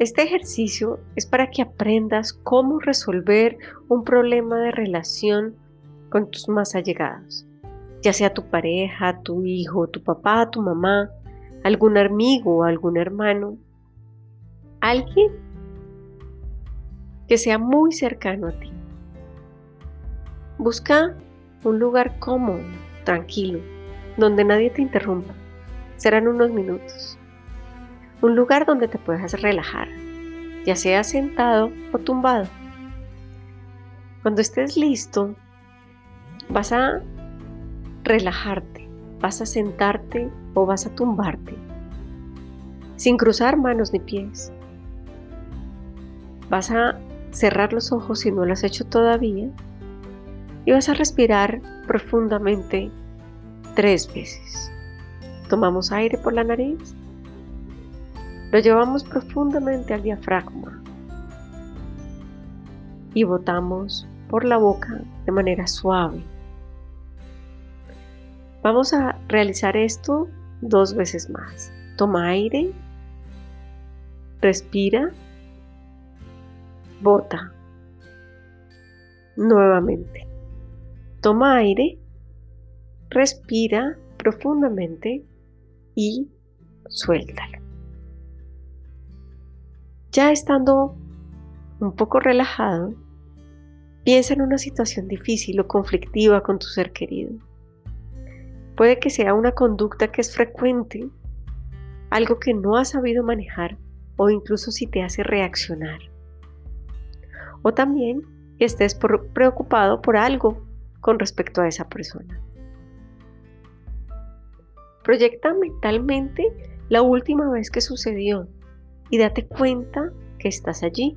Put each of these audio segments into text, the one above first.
Este ejercicio es para que aprendas cómo resolver un problema de relación con tus más allegados, ya sea tu pareja, tu hijo, tu papá, tu mamá, algún amigo algún hermano, alguien que sea muy cercano a ti. Busca un lugar cómodo, tranquilo, donde nadie te interrumpa. Serán unos minutos. Un lugar donde te puedas relajar, ya sea sentado o tumbado. Cuando estés listo, vas a relajarte, vas a sentarte o vas a tumbarte, sin cruzar manos ni pies. Vas a cerrar los ojos si no lo has hecho todavía y vas a respirar profundamente tres veces. Tomamos aire por la nariz, lo llevamos profundamente al diafragma y botamos por la boca de manera suave. Vamos a realizar esto dos veces más. Toma aire, respira, bota. Nuevamente. Toma aire, respira profundamente y suéltalo. Ya estando un poco relajado, piensa en una situación difícil o conflictiva con tu ser querido. Puede que sea una conducta que es frecuente, algo que no has sabido manejar o incluso si te hace reaccionar. O también estés preocupado por algo con respecto a esa persona. Proyecta mentalmente la última vez que sucedió y date cuenta que estás allí,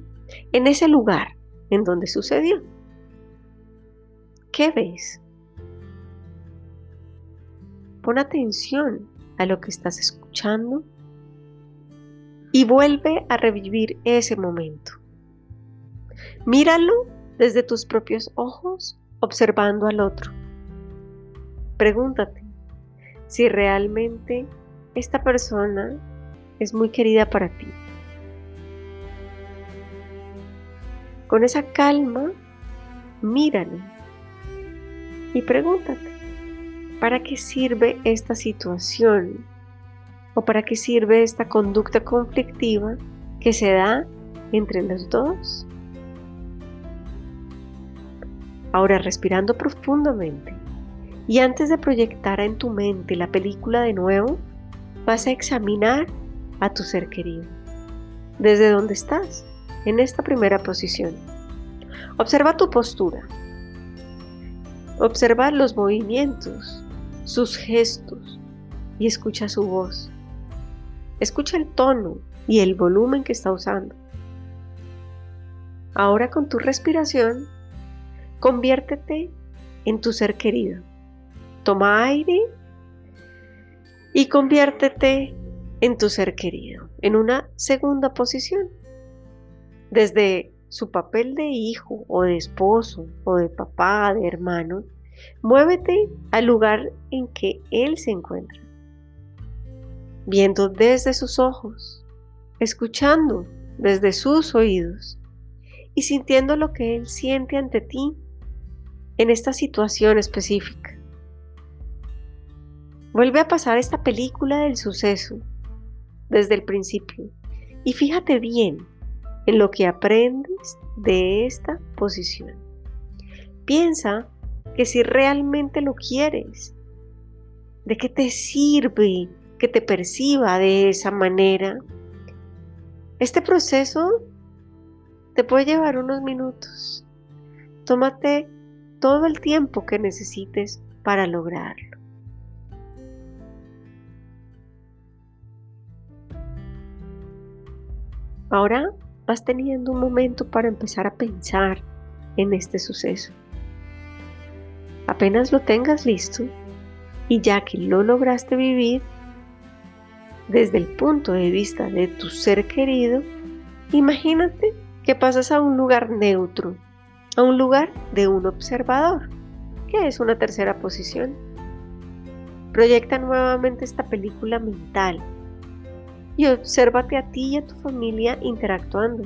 en ese lugar en donde sucedió. ¿Qué ves? Pon atención a lo que estás escuchando y vuelve a revivir ese momento. Míralo desde tus propios ojos, observando al otro. Pregúntate si realmente esta persona es muy querida para ti. Con esa calma, míralo y pregúntate, ¿Para qué sirve esta situación? ¿O para qué sirve esta conducta conflictiva que se da entre los dos? Ahora respirando profundamente y antes de proyectar en tu mente la película de nuevo, vas a examinar a tu ser querido. Desde donde estás, en esta primera posición. Observa tu postura. Observa los movimientos sus gestos y escucha su voz. Escucha el tono y el volumen que está usando. Ahora con tu respiración, conviértete en tu ser querido. Toma aire y conviértete en tu ser querido, en una segunda posición. Desde su papel de hijo o de esposo o de papá, de hermano, Muévete al lugar en que Él se encuentra, viendo desde sus ojos, escuchando desde sus oídos y sintiendo lo que Él siente ante ti en esta situación específica. Vuelve a pasar esta película del suceso desde el principio y fíjate bien en lo que aprendes de esta posición. Piensa que si realmente lo quieres, de qué te sirve que te perciba de esa manera. Este proceso te puede llevar unos minutos. Tómate todo el tiempo que necesites para lograrlo. Ahora vas teniendo un momento para empezar a pensar en este suceso. Apenas lo tengas listo y ya que lo lograste vivir desde el punto de vista de tu ser querido, imagínate que pasas a un lugar neutro, a un lugar de un observador, que es una tercera posición. Proyecta nuevamente esta película mental y obsérvate a ti y a tu familia interactuando.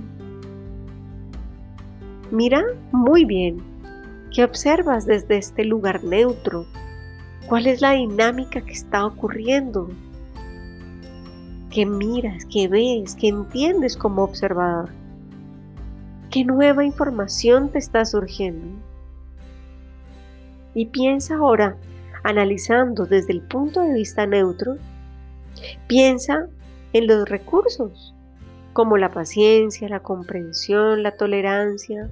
Mira muy bien qué observas desde este lugar neutro. ¿Cuál es la dinámica que está ocurriendo? ¿Qué miras, qué ves, qué entiendes como observador? ¿Qué nueva información te está surgiendo? Y piensa ahora, analizando desde el punto de vista neutro, piensa en los recursos, como la paciencia, la comprensión, la tolerancia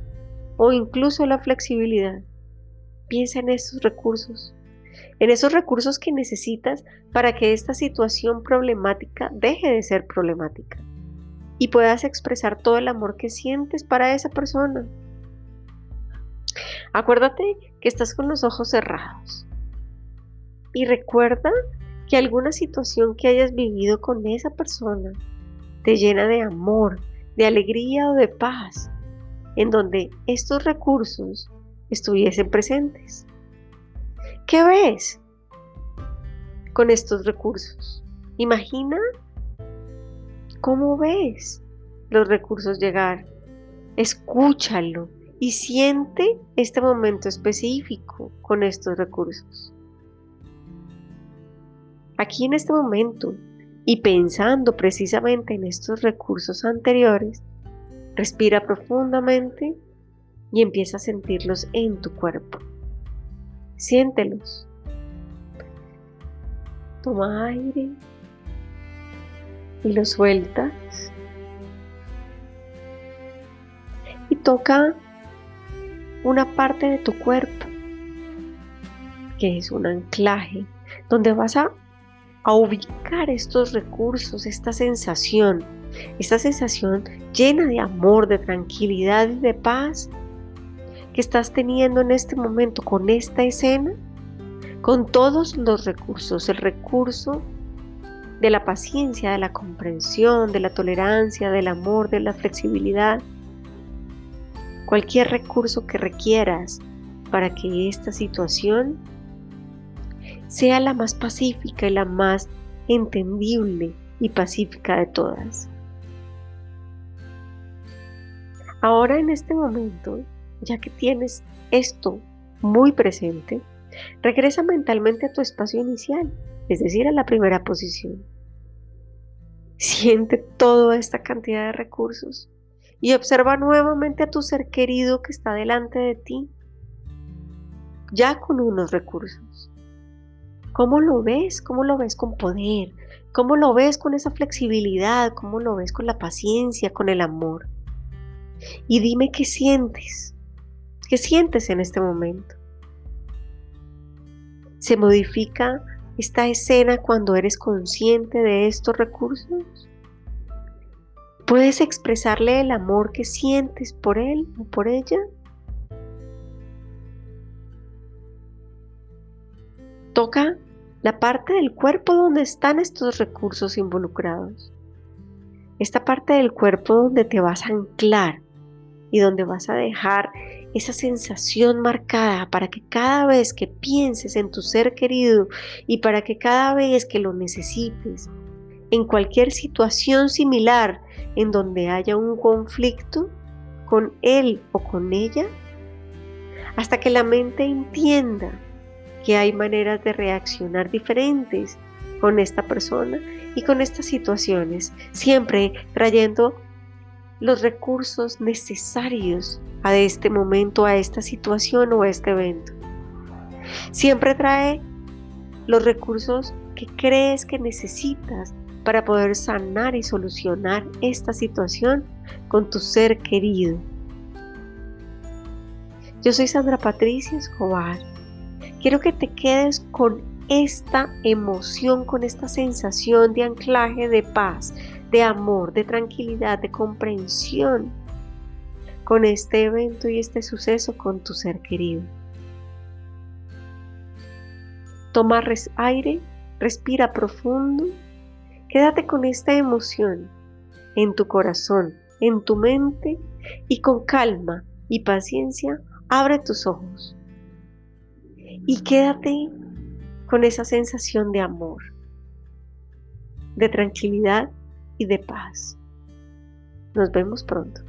o incluso la flexibilidad. Piensa en esos recursos, en esos recursos que necesitas para que esta situación problemática deje de ser problemática y puedas expresar todo el amor que sientes para esa persona. Acuérdate que estás con los ojos cerrados y recuerda que alguna situación que hayas vivido con esa persona te llena de amor, de alegría o de paz, en donde estos recursos estuviesen presentes. ¿Qué ves con estos recursos? Imagina cómo ves los recursos llegar. Escúchalo y siente este momento específico con estos recursos aquí en este momento y pensando precisamente en estos recursos anteriores, respira profundamente y empieza a sentirlos en tu cuerpo. Siéntelos. Toma aire y lo sueltas. Y toca una parte de tu cuerpo, que es un anclaje, donde vas a a ubicar estos recursos, esta sensación, esta sensación llena de amor, de tranquilidad y de paz que estás teniendo en este momento con esta escena, con todos los recursos, el recurso de la paciencia, de la comprensión, de la tolerancia, del amor, de la flexibilidad, cualquier recurso que requieras para que esta situación sea la más pacífica y la más entendible y pacífica de todas. Ahora en este momento, ya que tienes esto muy presente, regresa mentalmente a tu espacio inicial, es decir, a la primera posición. Siente toda esta cantidad de recursos y observa nuevamente a tu ser querido que está delante de ti, ya con unos recursos. ¿Cómo lo ves? ¿Cómo lo ves con poder? ¿Cómo lo ves con esa flexibilidad? ¿Cómo lo ves con la paciencia, con el amor? Y dime qué sientes. ¿Qué sientes en este momento? ¿Se modifica esta escena cuando eres consciente de estos recursos? ¿Puedes expresarle el amor que sientes por él o por ella? Toca la parte del cuerpo donde están estos recursos involucrados. Esta parte del cuerpo donde te vas a anclar y donde vas a dejar esa sensación marcada para que cada vez que pienses en tu ser querido y para que cada vez que lo necesites, en cualquier situación similar en donde haya un conflicto con él o con ella, hasta que la mente entienda que hay maneras de reaccionar diferentes con esta persona y con estas situaciones, siempre trayendo los recursos necesarios a este momento, a esta situación o a este evento. Siempre trae los recursos que crees que necesitas para poder sanar y solucionar esta situación con tu ser querido. Yo soy Sandra Patricia Escobar Quiero que te quedes con esta emoción, con esta sensación de anclaje, de paz, de amor, de tranquilidad, de comprensión con este evento y este suceso con tu ser querido. Toma aire, respira profundo, quédate con esta emoción en tu corazón, en tu mente y con calma y paciencia abre tus ojos y quédate con esa sensación de amor, de tranquilidad y de paz. Nos vemos pronto.